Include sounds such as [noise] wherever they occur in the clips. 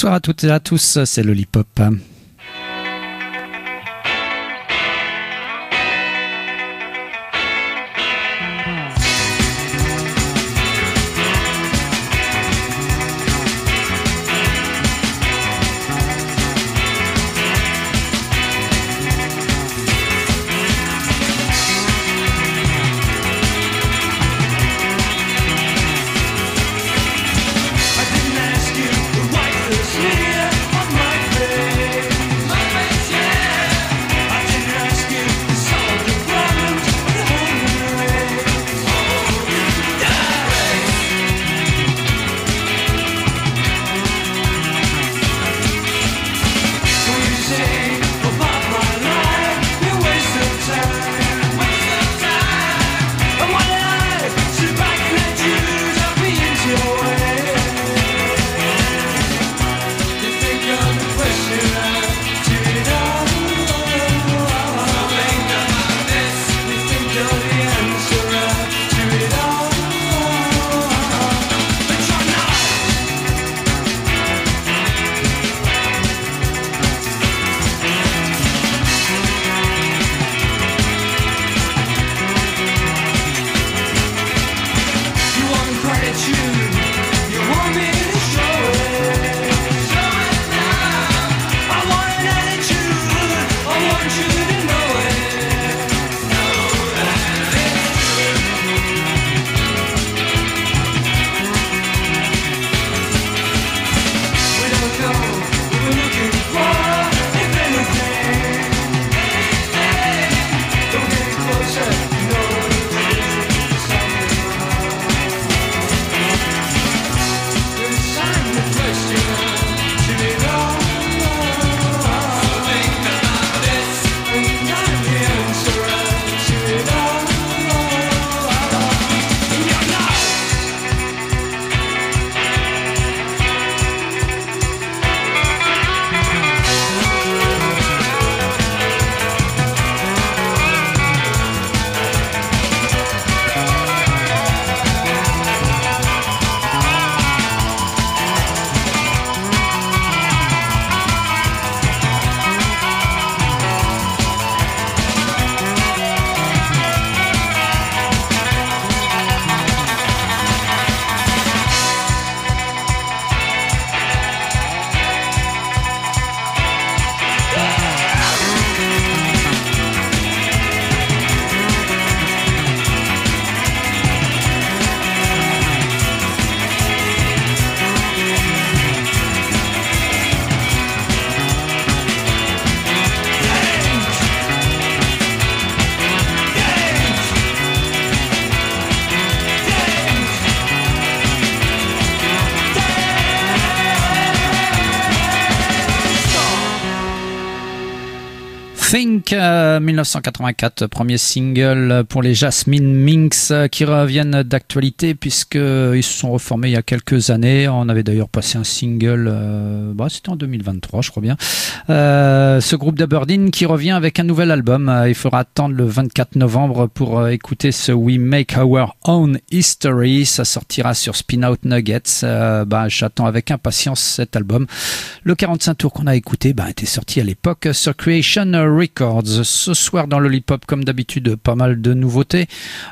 Bonsoir à toutes et à tous, c'est Lollipop. 1984, premier single pour les Jasmine Minx qui reviennent d'actualité puisqu'ils se sont reformés il y a quelques années. On avait d'ailleurs passé un single, euh, bah, c'était en 2023 je crois bien. Euh, ce groupe d'Aberdeen qui revient avec un nouvel album. Il faudra attendre le 24 novembre pour euh, écouter ce We Make Our Own History. Ça sortira sur Spin Out Nuggets. bah, J'attends avec impatience cet album. Le 45 tours qu'on a écouté bah, était sorti à l'époque sur Creation Records. Ce soir dans Lollipop, comme d'habitude, pas mal de nouveautés.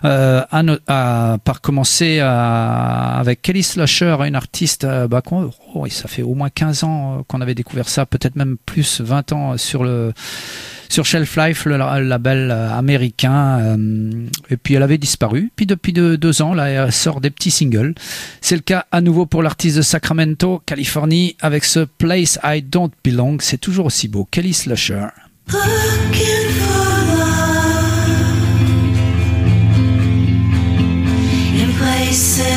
Euh, à, à, par commencer avec Kelly Slasher, une artiste, euh, bah, oh, ça fait au moins 15 ans qu'on avait découvert ça, peut-être même plus 20 ans sur le sur Shelf Life, le label américain. Euh, et puis elle avait disparu. Puis depuis deux, ans, là, elle sort des petits singles. C'est le cas à nouveau pour l'artiste de Sacramento, Californie, avec ce Place I Don't Belong. C'est toujours aussi beau. Kelly. Looking in places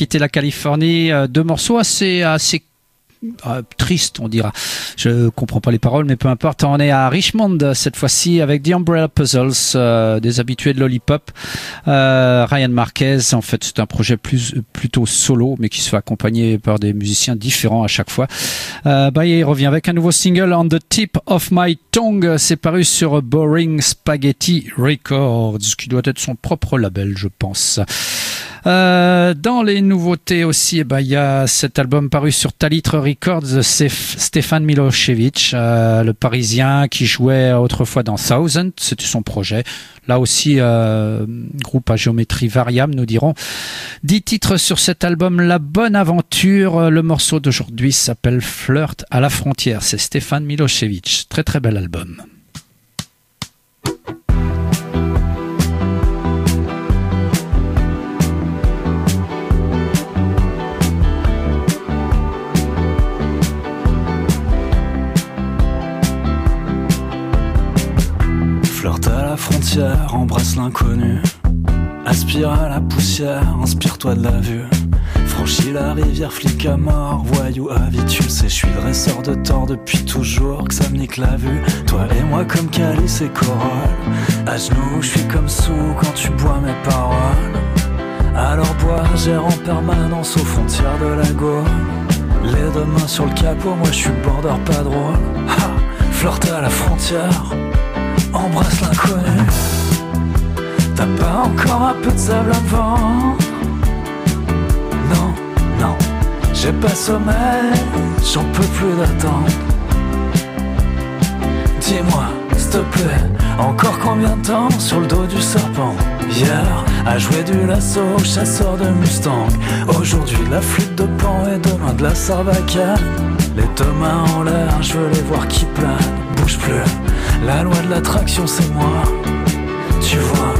quitté la Californie. Euh, deux morceaux assez, assez euh, triste, on dira. Je comprends pas les paroles, mais peu importe. On est à Richmond cette fois-ci avec The Umbrella Puzzles, euh, des habitués de Lollipop. Ryan Marquez, en fait, c'est un projet plus plutôt solo, mais qui se fait accompagner par des musiciens différents à chaque fois. bah, il revient avec un nouveau single, On the Tip of My Tongue. C'est paru sur Boring Spaghetti Records, qui doit être son propre label, je pense. Euh, dans les nouveautés aussi, eh ben, il y a cet album paru sur Talitre Records, c'est Stéphane Milosevic, euh, le Parisien qui jouait autrefois dans Thousand, c'était son projet. Là aussi, euh, groupe à géométrie variable, nous dirons. Dix titres sur cet album, La Bonne Aventure. Le morceau d'aujourd'hui s'appelle Flirt à la frontière. C'est Stéphane Milosevic. Très très bel album. Frontière, embrasse l'inconnu. Aspire à la poussière, inspire-toi de la vue. Franchis la rivière, flic à mort, voyou habitué. C'est, je suis dresseur de tort depuis toujours, que ça me nique la vue. Toi et moi comme calice et corolle. À genoux, je suis comme sous quand tu bois mes paroles. Alors bois, gère en permanence aux frontières de la Gaule. Les deux mains sur le capot, moi je suis border pas drôle. Ha, flirte à la frontière embrasse l'inconnu. T'as pas encore un peu de sable avant Non, non, j'ai pas sommeil, j'en peux plus d'attendre. Dis-moi, s'il te plaît, encore combien de temps sur le dos du serpent? Hier, à jouer du lasso, chasseur de Mustang. Aujourd'hui, la flûte de pan et demain de la sarbacane. Les deux mains en l'air, je veux les voir qui planent. La loi de l'attraction, c'est moi. Tu vois,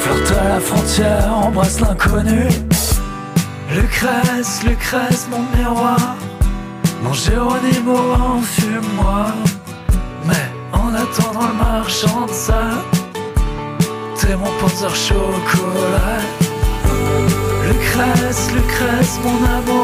flirte à la frontière, embrasse l'inconnu. Lucrèce, Lucrèce, mon miroir. Mon Géronimo, enfume-moi. Mais en attendant le marchand de ça, t'es mon panzer chocolat. Lucrèce, Lucrèce, mon amour.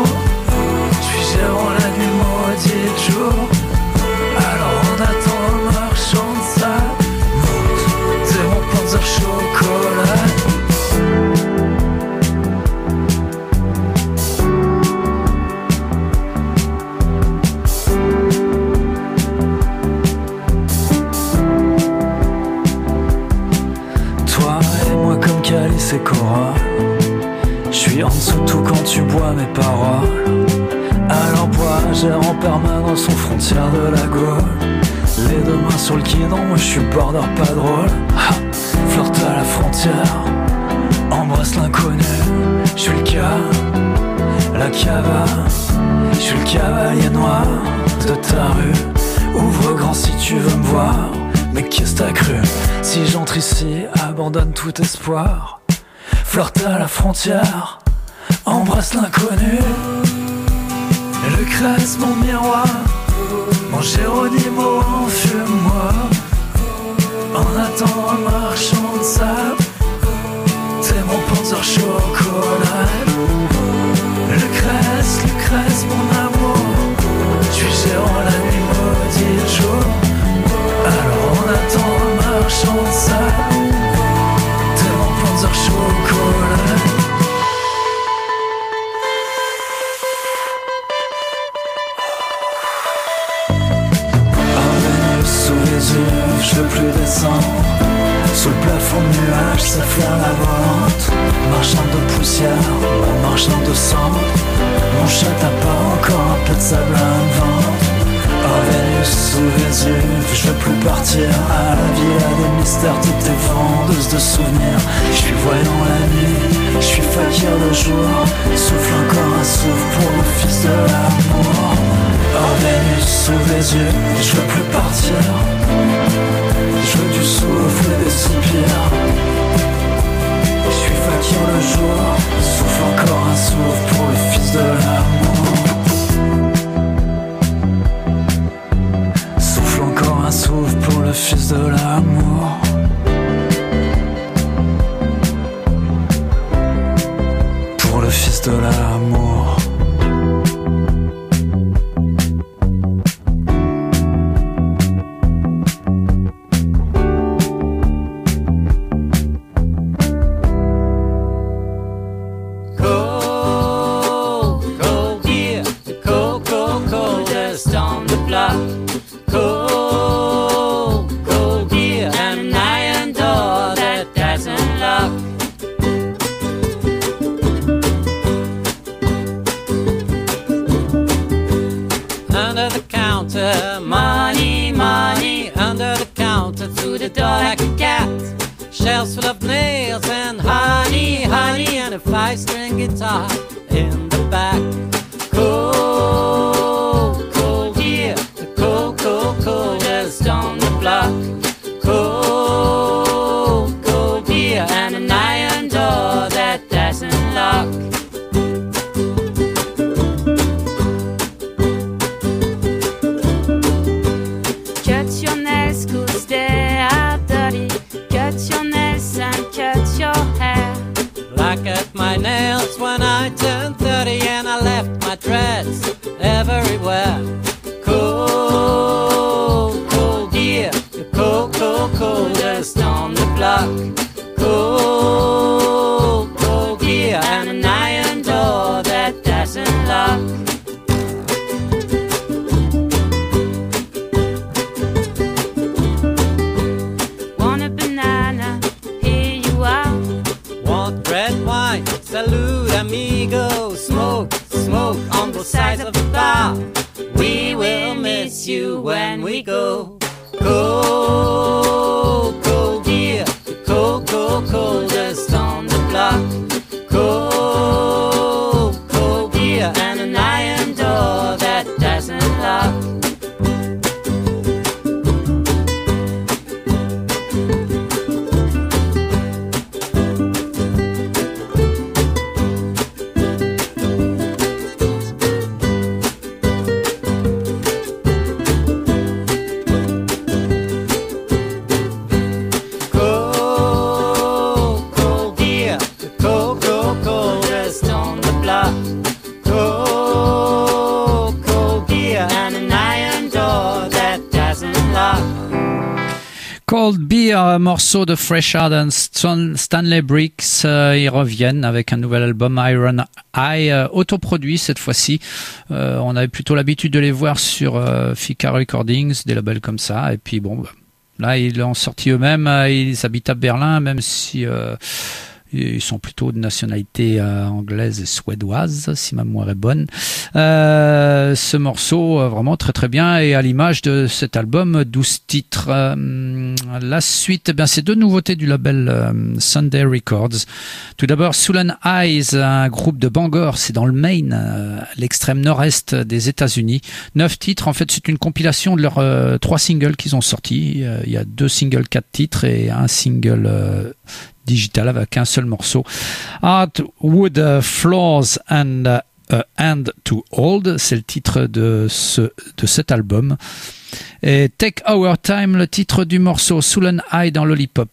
Ici, abandonne tout espoir. Flirte à la frontière, embrasse l'inconnu. Lucrèce, mon miroir, mon Géronimo, enfume-moi. En attendant le marchand de sable, t'es mon panzer chocolat. Lucrèce, Lucrèce, mon amour, suis gérant la nuit maudite jour. Alors on attend chocolat. Parvenu sous les yeux, je veux plus descendre. Sous le plafond de nuages, ça flaire la vente. Marchand de poussière, ma marchand de sang. Mon chat t'as pas encore un peu de sable à me vendre. Parvenu sous les yeux, je veux plus partir à la à des mystères, toutes tes vendeuses de souvenirs. Je suis voyant la nuit, je suis fakir le jour. Souffle encore un souffle pour le fils de l'amour. Parvenu sous les yeux, je veux plus partir. Je veux du souffle et des soupirs. Je suis fakir le jour, souffle encore un souffle pour le fils de l'amour. Fils de l'amour. Pour le fils de l'amour. back at my nail. De Fresh Stan- Stanley Bricks. euh, ils reviennent avec un nouvel album Iron Eye, euh, autoproduit cette fois-ci. Euh, on avait plutôt l'habitude de les voir sur euh, Fika Recordings, des labels comme ça. Et puis bon, bah, là ils l'ont sorti eux-mêmes. Ils habitent à Berlin, même si ils sont plutôt de nationalité anglaise et suédoise, si ma mémoire est bonne. Ce morceau, vraiment très très bien, et à l'image de cet album, 12 titres. La suite, eh bien, c'est deux nouveautés du label euh, Sunday Records. Tout d'abord, Sullen Eyes, un groupe de Bangor, c'est dans le Maine, euh, l'extrême nord-est des États-Unis. Neuf titres, en fait, c'est une compilation de leurs euh, trois singles qu'ils ont sortis. Il y a deux singles, quatre titres et un single digital avec un seul morceau. Hardwood uh, Floors and uh, to Hold, c'est le titre de, ce, de cet album. Et Take Our Time, le titre du morceau Sullen Eye dans Lollipop.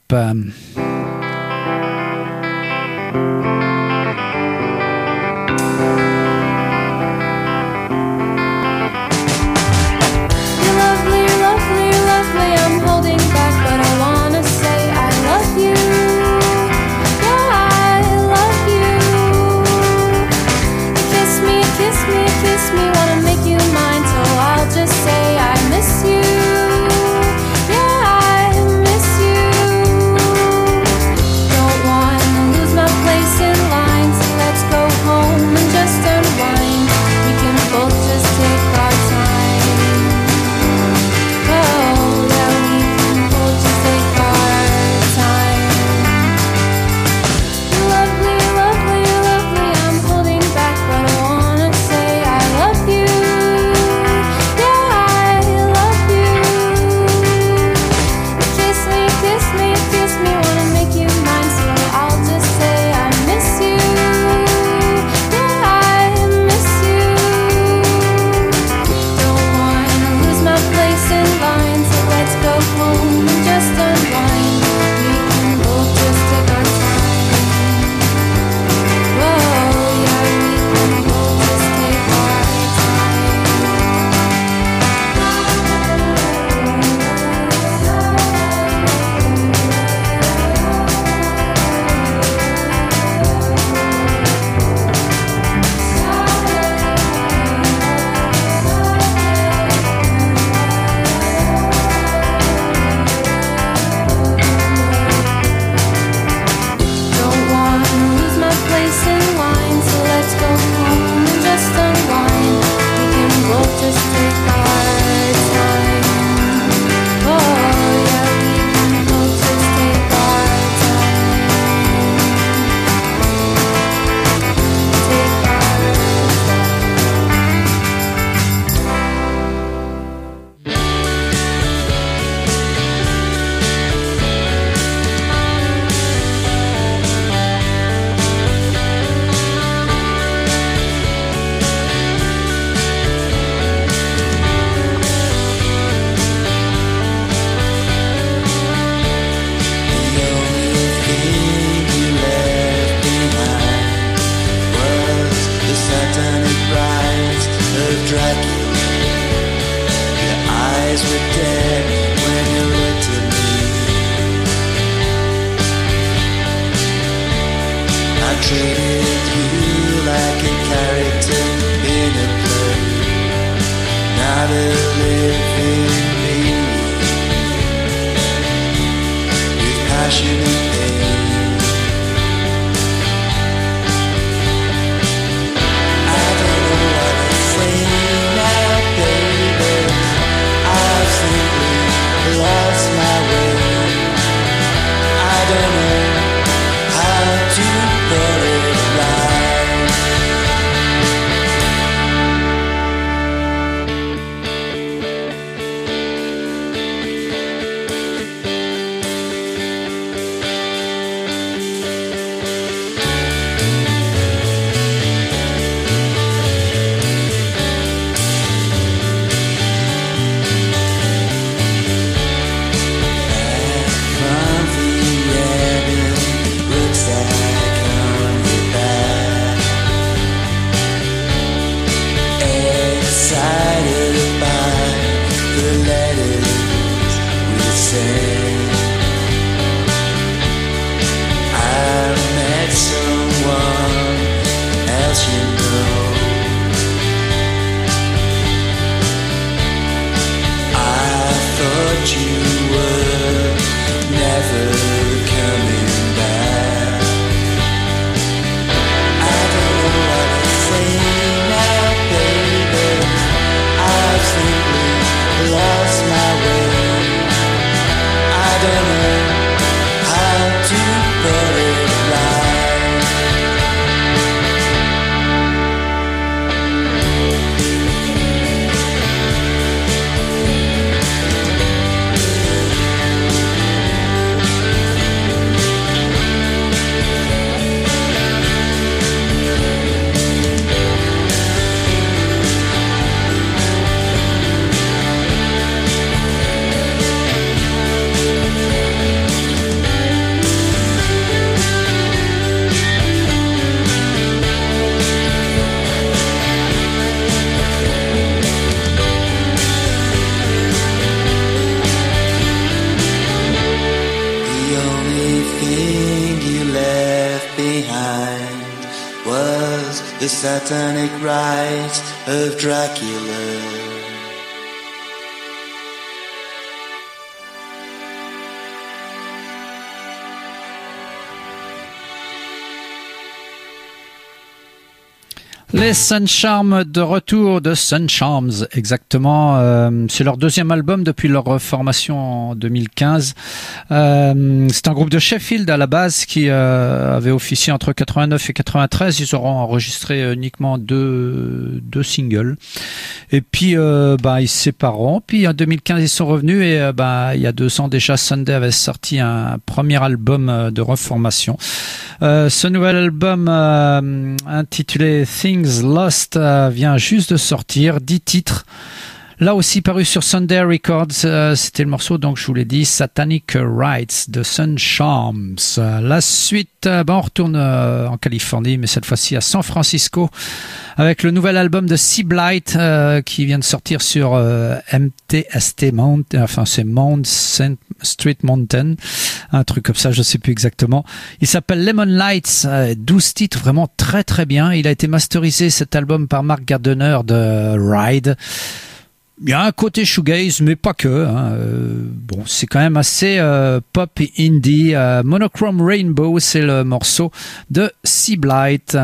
Satanic rites of Dracula. Les Sun Charms de retour de Sun Charms, exactement. Euh, c'est leur deuxième album depuis leur formation en 2015. Euh, c'est un groupe de Sheffield à la base qui euh, avait officié entre 89 et 93. Ils auront enregistré uniquement deux, deux singles. Et puis, bah, ils se sépareront. Puis en 2015, ils sont revenus et bah, il y a deux ans déjà, Sunday avait sorti un premier album de reformation. Ce nouvel album intitulé Things Lost euh, vient juste de sortir, 10 titres. Là aussi paru sur Sunday Records, euh, c'était le morceau, donc je vous l'ai dit, Satanic Rites de Sun. Euh, la suite, euh, ben, on retourne euh, en Californie, mais cette fois-ci à San Francisco, avec le nouvel album de Sea euh, qui vient de sortir sur MTST Mount, enfin c'est Mount Street Mountain, un truc comme ça, je sais plus exactement. Il s'appelle Lemon Lights, euh, 12 titres vraiment très très bien. Il a été masterisé cet album par Mark Gardner de Ride. Il y a un côté shoegaze, mais pas que. hein. Euh, bon, c'est quand même assez euh, pop indie. Euh, Monochrome Rainbow, c'est le morceau de Sea Blight.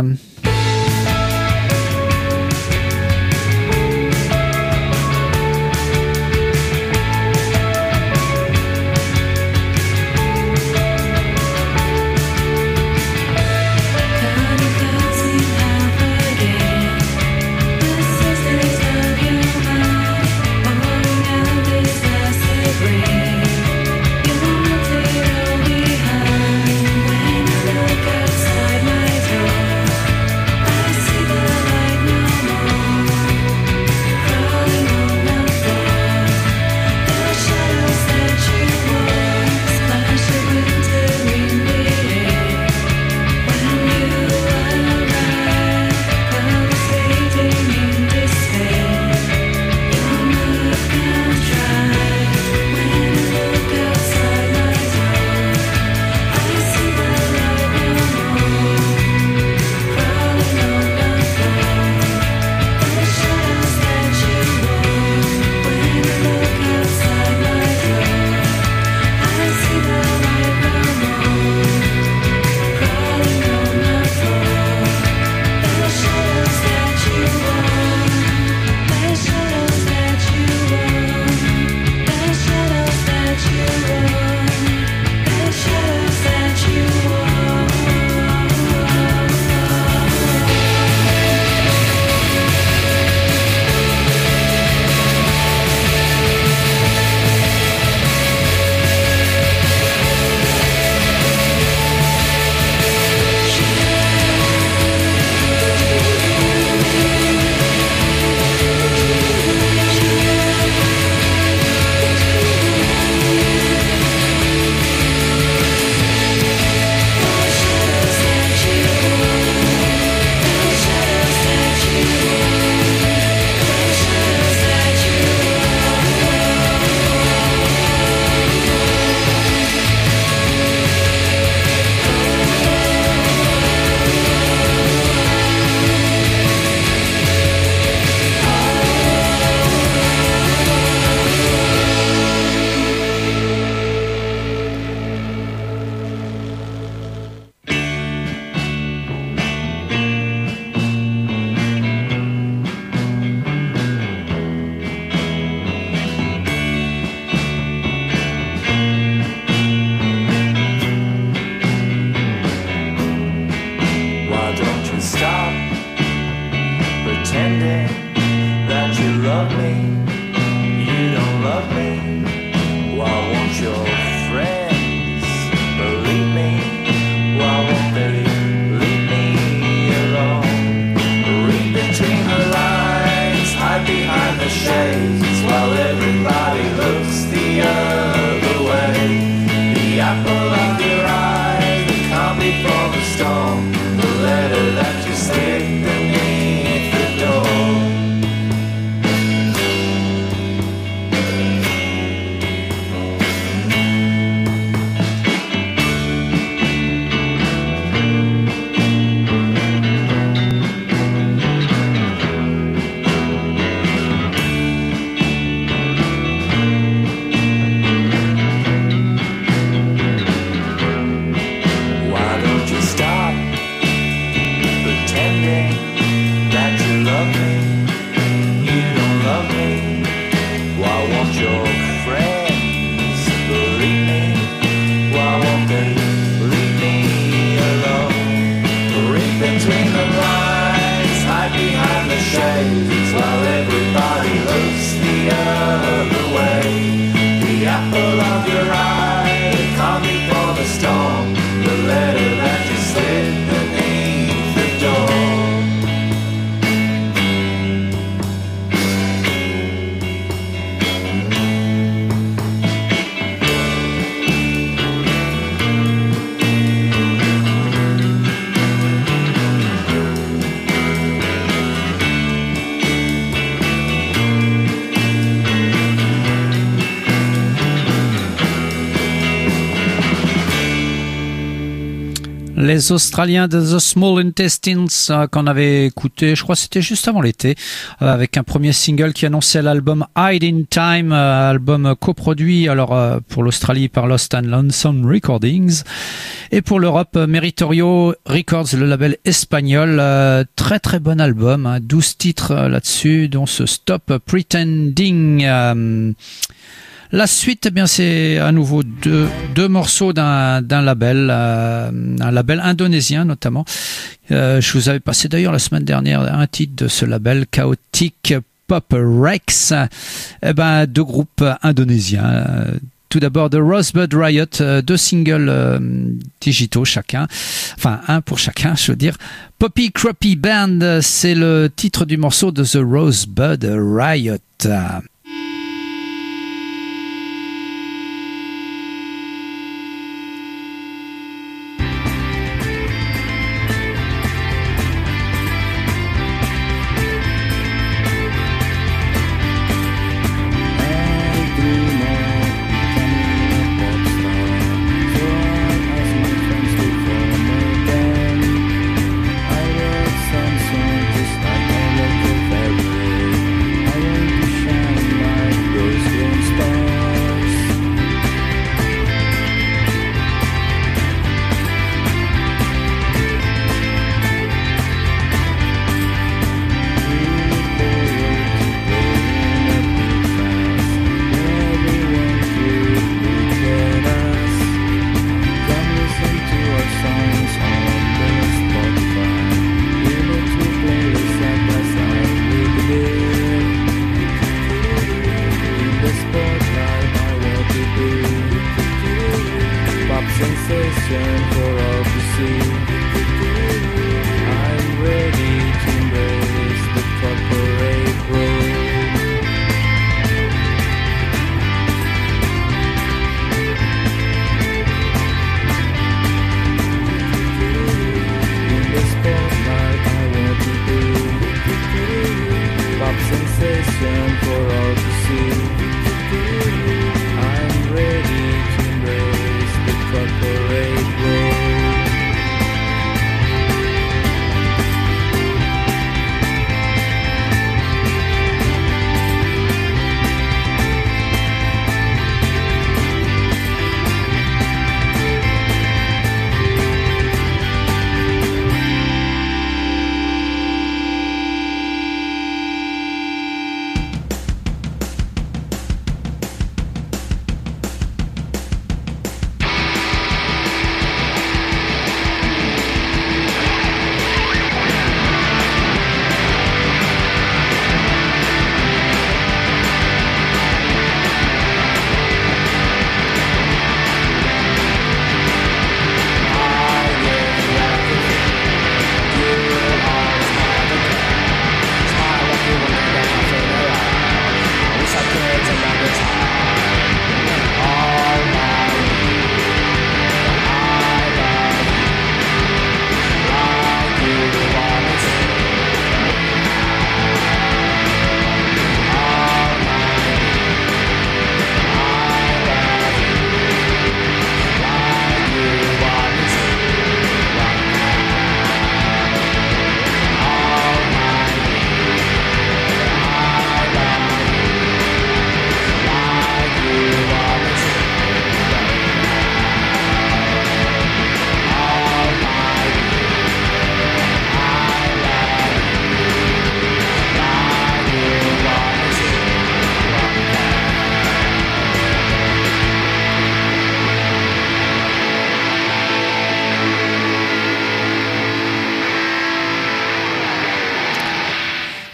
Les Australiens de The Small Intestines euh, qu'on avait écouté, je crois que c'était juste avant l'été, euh, avec un premier single qui annonçait l'album Hide in Time, euh, album coproduit alors euh, pour l'Australie par Lost and Lonesome Recordings et pour l'Europe euh, Meritorio Records, le label espagnol. Euh, très très bon album, hein, 12 titres là-dessus, dont ce Stop Pretending. La suite, eh bien, c'est à nouveau deux, deux morceaux d'un d'un label, euh, un label indonésien notamment. Euh, je vous avais passé d'ailleurs la semaine dernière un titre de ce label, Chaotic Pop Rex. Eh ben, deux groupes indonésiens. Tout d'abord, The Rosebud Riot, euh, deux singles euh, digitaux chacun, enfin un pour chacun, je veux dire. Poppy Crappy Band, c'est le titre du morceau de The Rosebud Riot.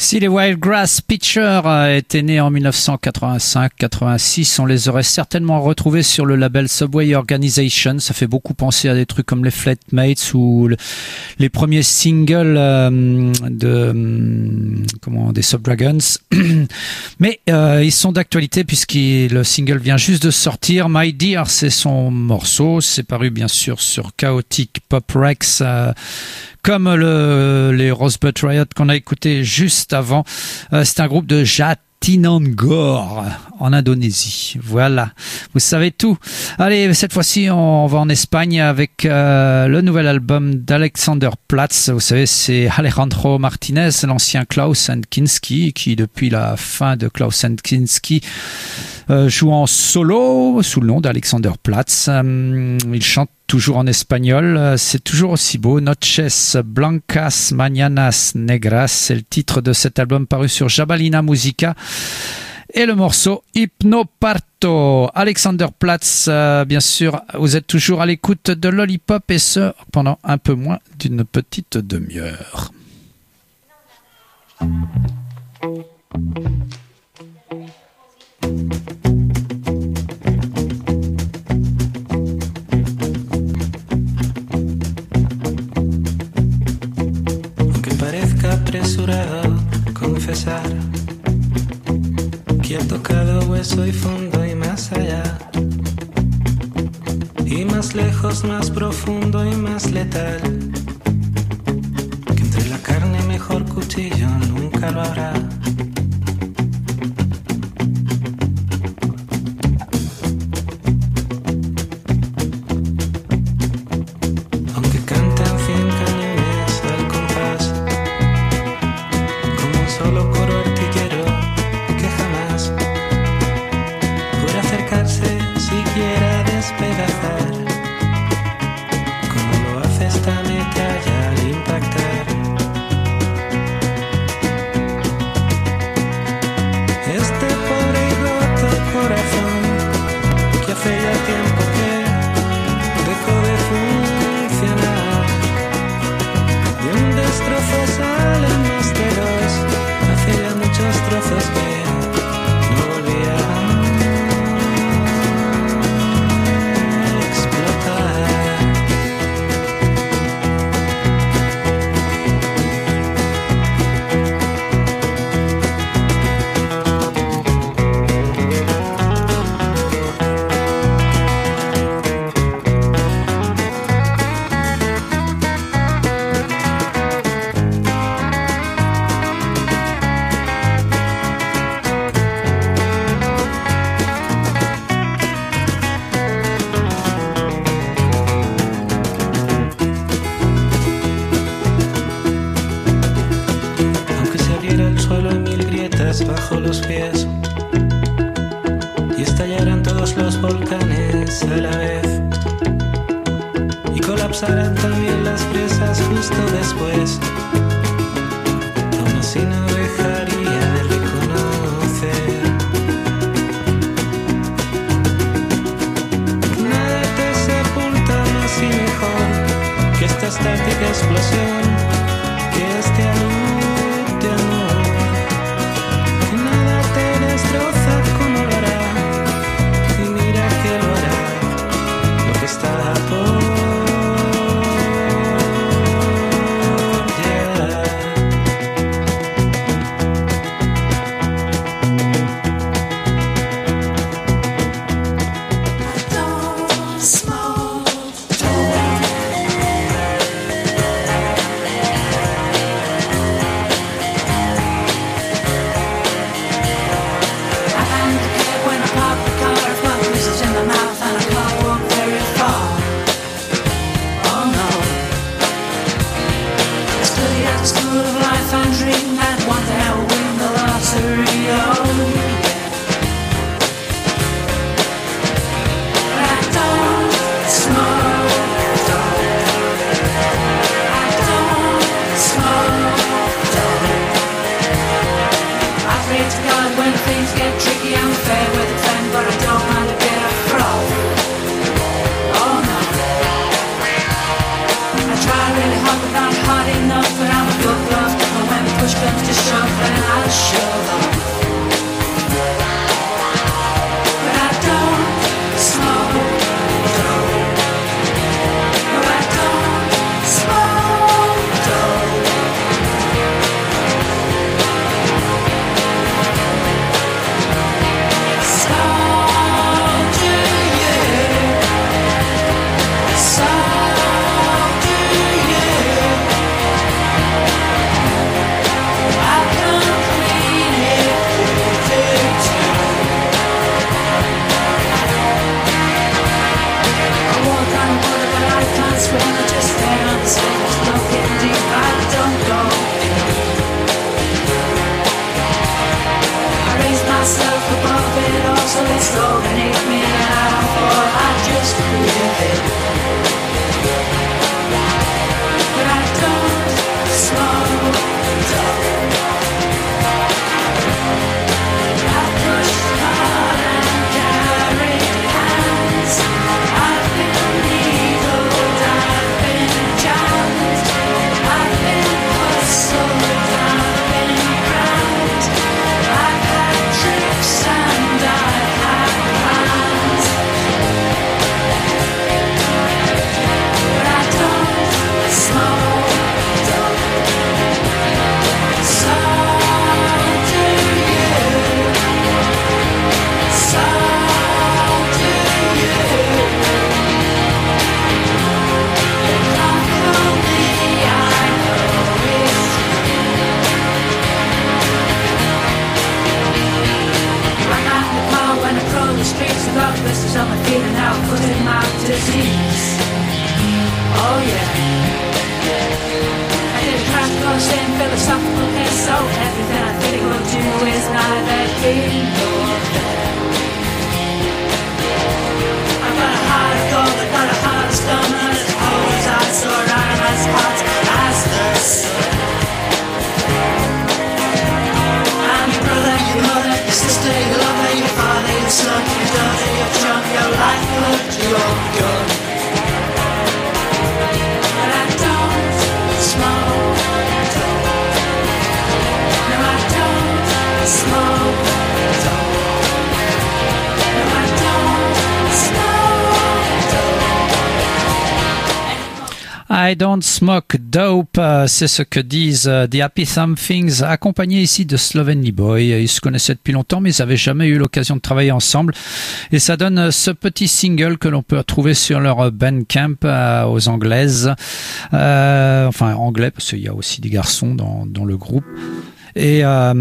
Si les Wildgrass Pitchers euh, étaient nés en 1985-86, on les aurait certainement retrouvés sur le label Subway Organization. Ça fait beaucoup penser à des trucs comme les Flatmates ou le- les premiers singles euh, de hum, comment des Subdragons. [clears throat] Mais euh, ils sont d'actualité puisque le single vient juste de sortir. My Dear, c'est son morceau. C'est paru bien sûr sur Chaotic Pop Rex. euh, comme le, les Rosebud Riot qu'on a écouté juste avant. Euh, c'est un groupe de Jatinangor en Indonésie. Voilà, vous savez tout. Allez, cette fois-ci, on va en Espagne avec euh, le nouvel album d'Alexander Platz. Vous savez, c'est Alejandro Martinez, l'ancien Klaus Kinski, qui depuis la fin de Klaus Kinski euh, joue en solo sous le nom d'Alexander Platz. Euh, il chante toujours en espagnol. Euh, C'est toujours aussi beau. Noches Blancas Mañanas Negras, c'est le titre de cet album paru sur Jabalina Musica. Et le morceau Hypnoparto. Alexander Platz, euh, bien sûr, vous êtes toujours à l'écoute de Lollipop et ce pendant un peu moins d'une petite demi-heure. Apresurado confesar que he tocado hueso y fondo y más allá. Y más lejos, más profundo y más letal. Que entre la carne mejor cuchillo nunca lo habrá. estática explosión. it's I don't smoke dope, euh, c'est ce que disent euh, The Happy Somethings, accompagnés ici de Slovenly Boy. Ils se connaissaient depuis longtemps, mais ils n'avaient jamais eu l'occasion de travailler ensemble. Et ça donne euh, ce petit single que l'on peut retrouver sur leur Bandcamp aux anglaises. Euh, enfin, anglais, parce qu'il y a aussi des garçons dans, le groupe. Et euh,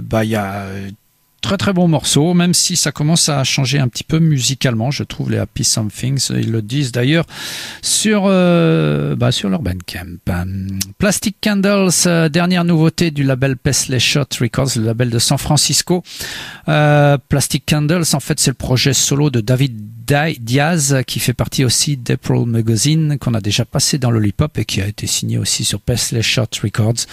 bah, il y a très très bon morceau, même si ça commence à changer un petit peu musicalement, je trouve les Happy Somethings, ils le disent d'ailleurs sur euh, bah, sur leur Bandcamp. Plastic Candles, euh, dernière nouveauté du label Paisley Shot Records, le label de San Francisco. Euh, Plastic Candles, en fait, c'est le projet solo de David Di- Diaz qui fait partie aussi d'April Magazine qu'on a déjà passé dans Lollipop et qui a été signé aussi sur Paisley Shot Records.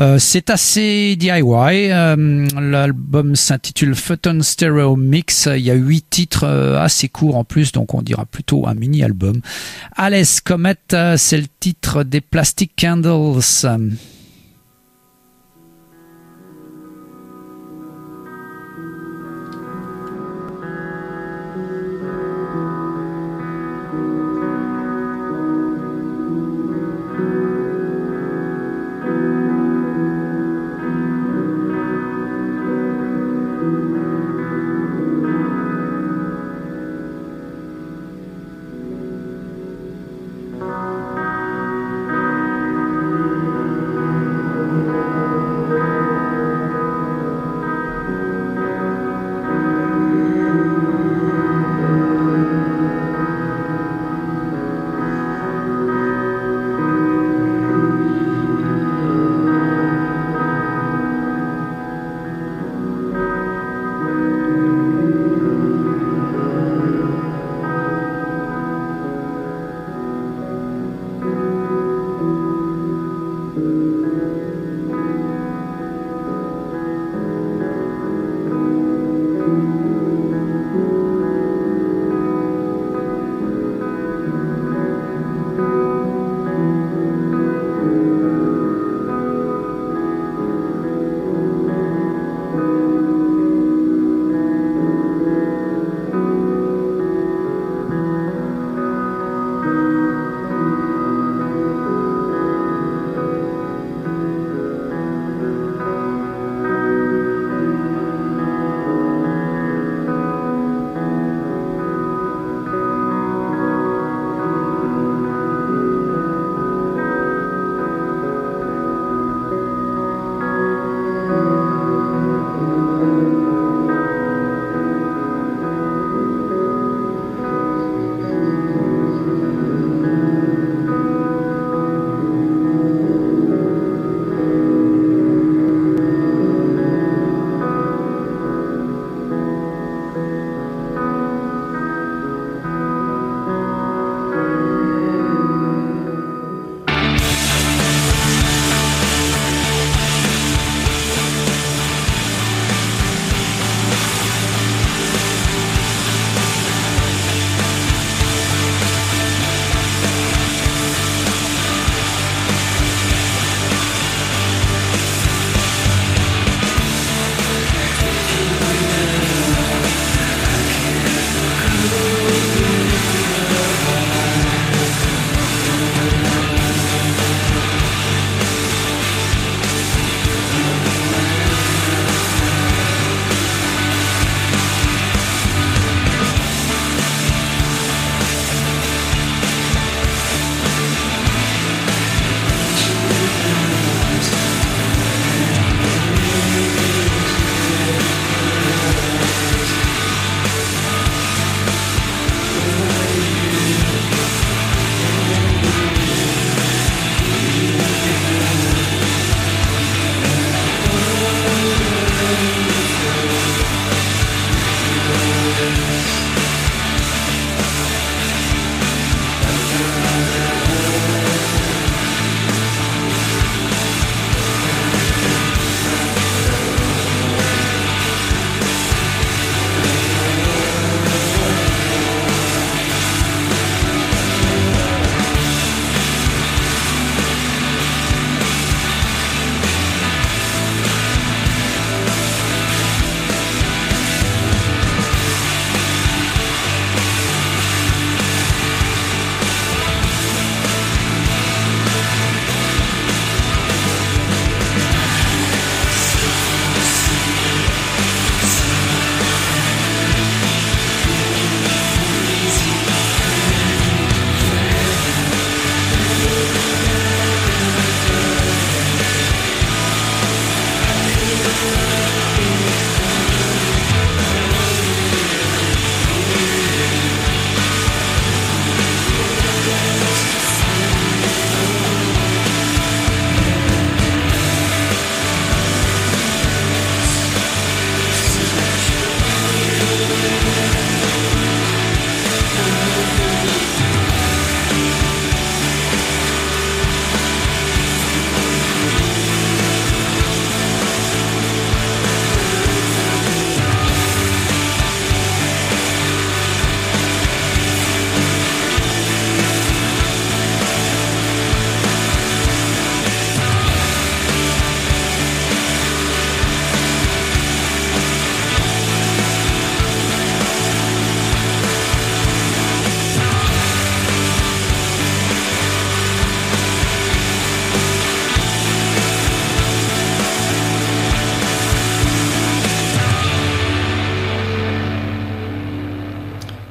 Euh, c'est assez DIY. euh, L'album s'intitule Photon Stereo Mix. Il y a huit titres euh, assez courts en plus, donc on dira plutôt un mini-album. Alice Comet, c'est le titre des Plastic Candles.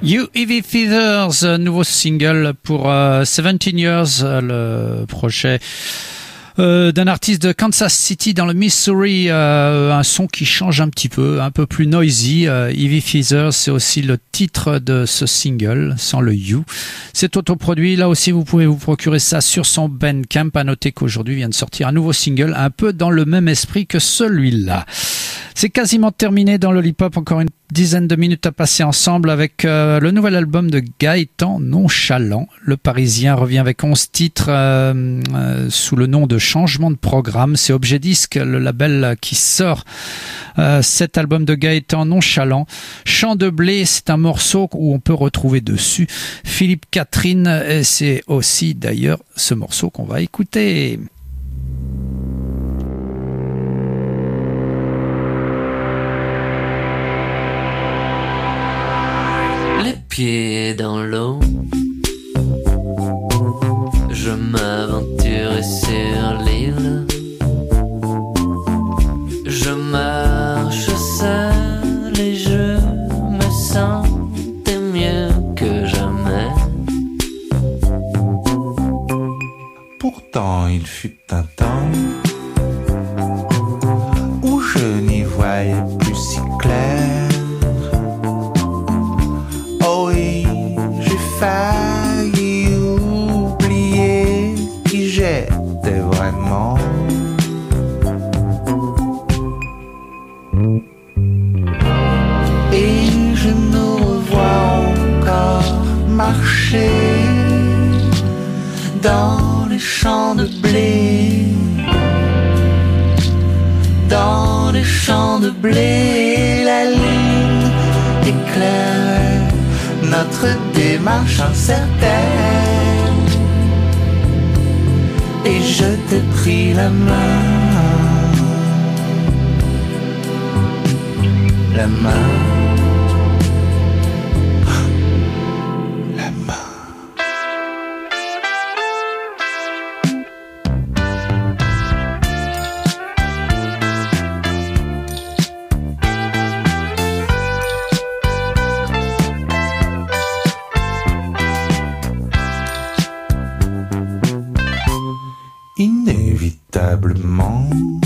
You Heavy Feathers, euh, nouveau single pour euh, 17 Years, euh, le projet euh, d'un artiste de Kansas City dans le Missouri, euh, un son qui change un petit peu, un peu plus noisy. Euh, Heavy Feathers, c'est aussi le titre de ce single, sans le You. C'est autoproduit, là aussi vous pouvez vous procurer ça sur son Bandcamp. À noter qu'aujourd'hui vient de sortir un nouveau single, un peu dans le même esprit que celui-là. C'est quasiment terminé dans Lollipop, encore une dizaine de minutes à passer ensemble avec euh, le nouvel album de Gaëtan Nonchalant. Le Parisien revient avec 11 titres euh, euh, sous le nom de Changement de programme. C'est Objet Disque, le label qui sort cet album de Gaëtan Nonchalant. Chant de blé, c'est un morceau où on peut retrouver dessus Philippe Catherine et c'est aussi d'ailleurs ce morceau qu'on va écouter. Dans l'eau. Je m'aventurais sur l'île. Je marche seul et je me sentais mieux que jamais. Pourtant, il fut un temps où je n'y voyais plus si clair. Failli oublier qui j'étais vraiment. Et je nous revois encore marcher dans les champs de blé. Dans les champs de blé, la ligne éclaire notre démarche incertaine. Et je t'ai pris la main, la main, Mom.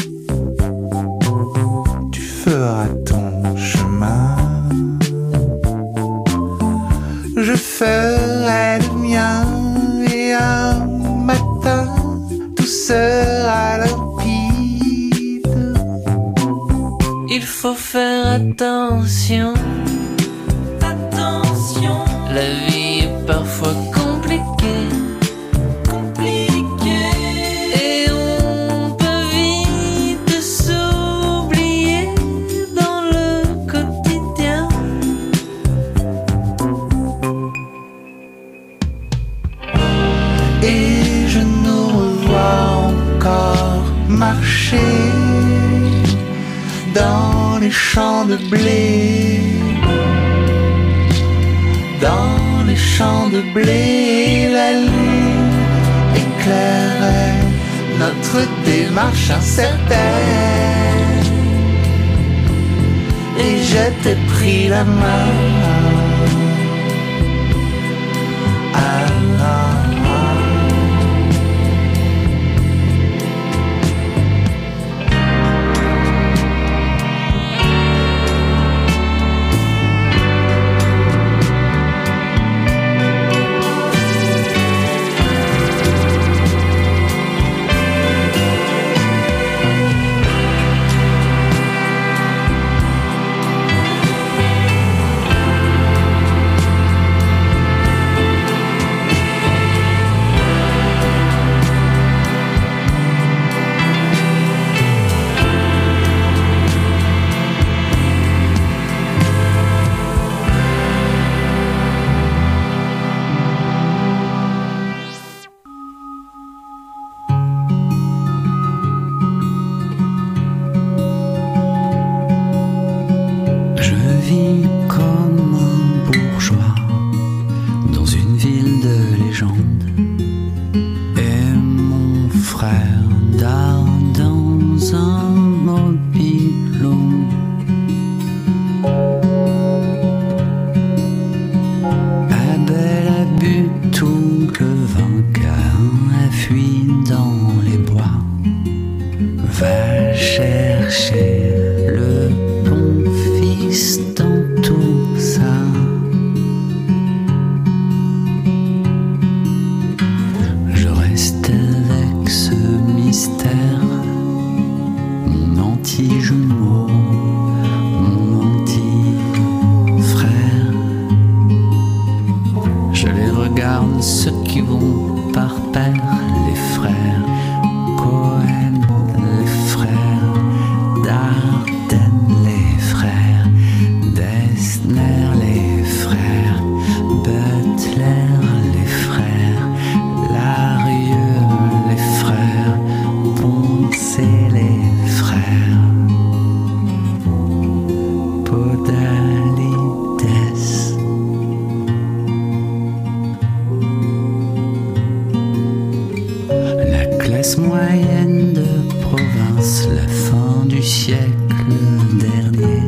Moyenne de province, la fin du siècle dernier.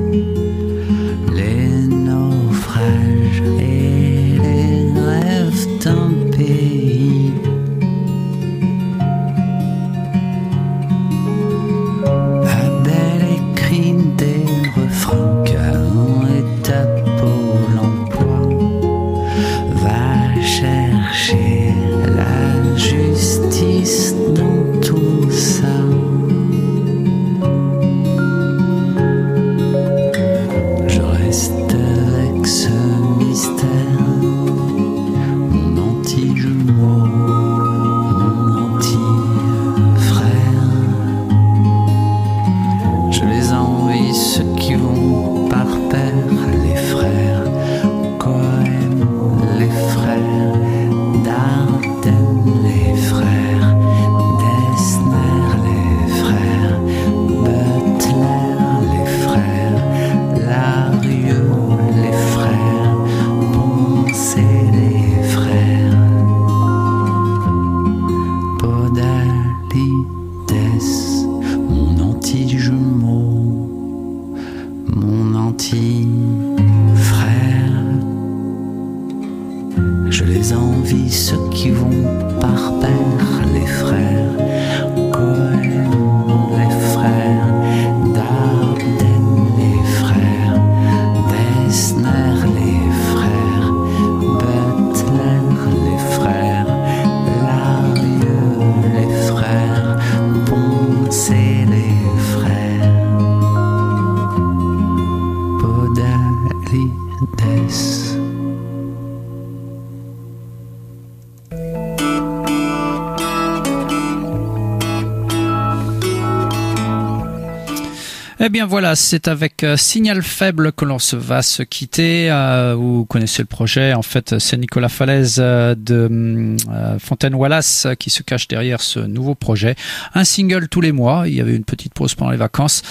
Bien voilà, c'est avec euh, Signal Faible que l'on se va se quitter. Euh, vous connaissez le projet, en fait c'est Nicolas Falaise euh, de euh, Fontaine Wallace euh, qui se cache derrière ce nouveau projet. Un single tous les mois, il y avait une petite pause pendant les vacances.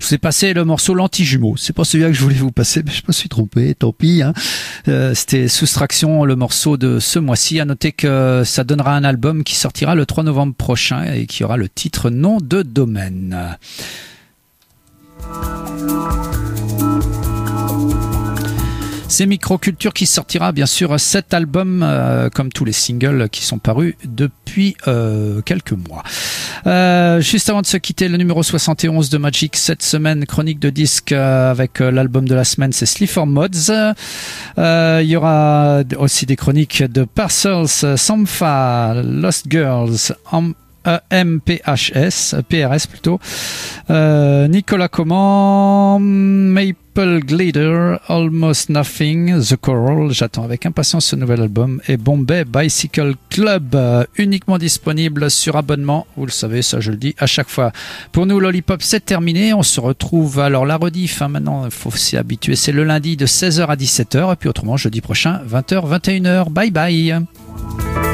Je vous ai passé le morceau L'Anti-Jumeau. C'est pas celui-là que je voulais vous passer, mais je me suis trompé, tant pis. Hein. Euh, C'était Soustraction, le morceau de ce mois-ci. À noter que ça donnera un album qui sortira le 3 novembre prochain et qui aura le titre Nom de domaine. C'est Microculture qui sortira bien sûr cet album euh, comme tous les singles qui sont parus depuis euh, quelques mois. Euh, juste avant de se quitter, le numéro 71 de Magic cette semaine, chronique de disque avec l'album de la semaine, c'est Slifer Mods. Il y aura aussi des chroniques de Parcels, Sampha, Lost Girls, Am- MPHS, PRS plutôt, euh, Nicolas Comment, Maple Glider, Almost Nothing, The Coral, j'attends avec impatience ce nouvel album, et Bombay Bicycle Club, euh, uniquement disponible sur abonnement, vous le savez, ça je le dis à chaque fois. Pour nous, Lollipop, c'est terminé, on se retrouve, alors la rediff, hein, maintenant, il faut s'y habituer, c'est le lundi de 16h à 17h, et puis autrement, jeudi prochain, 20h, 21h, bye bye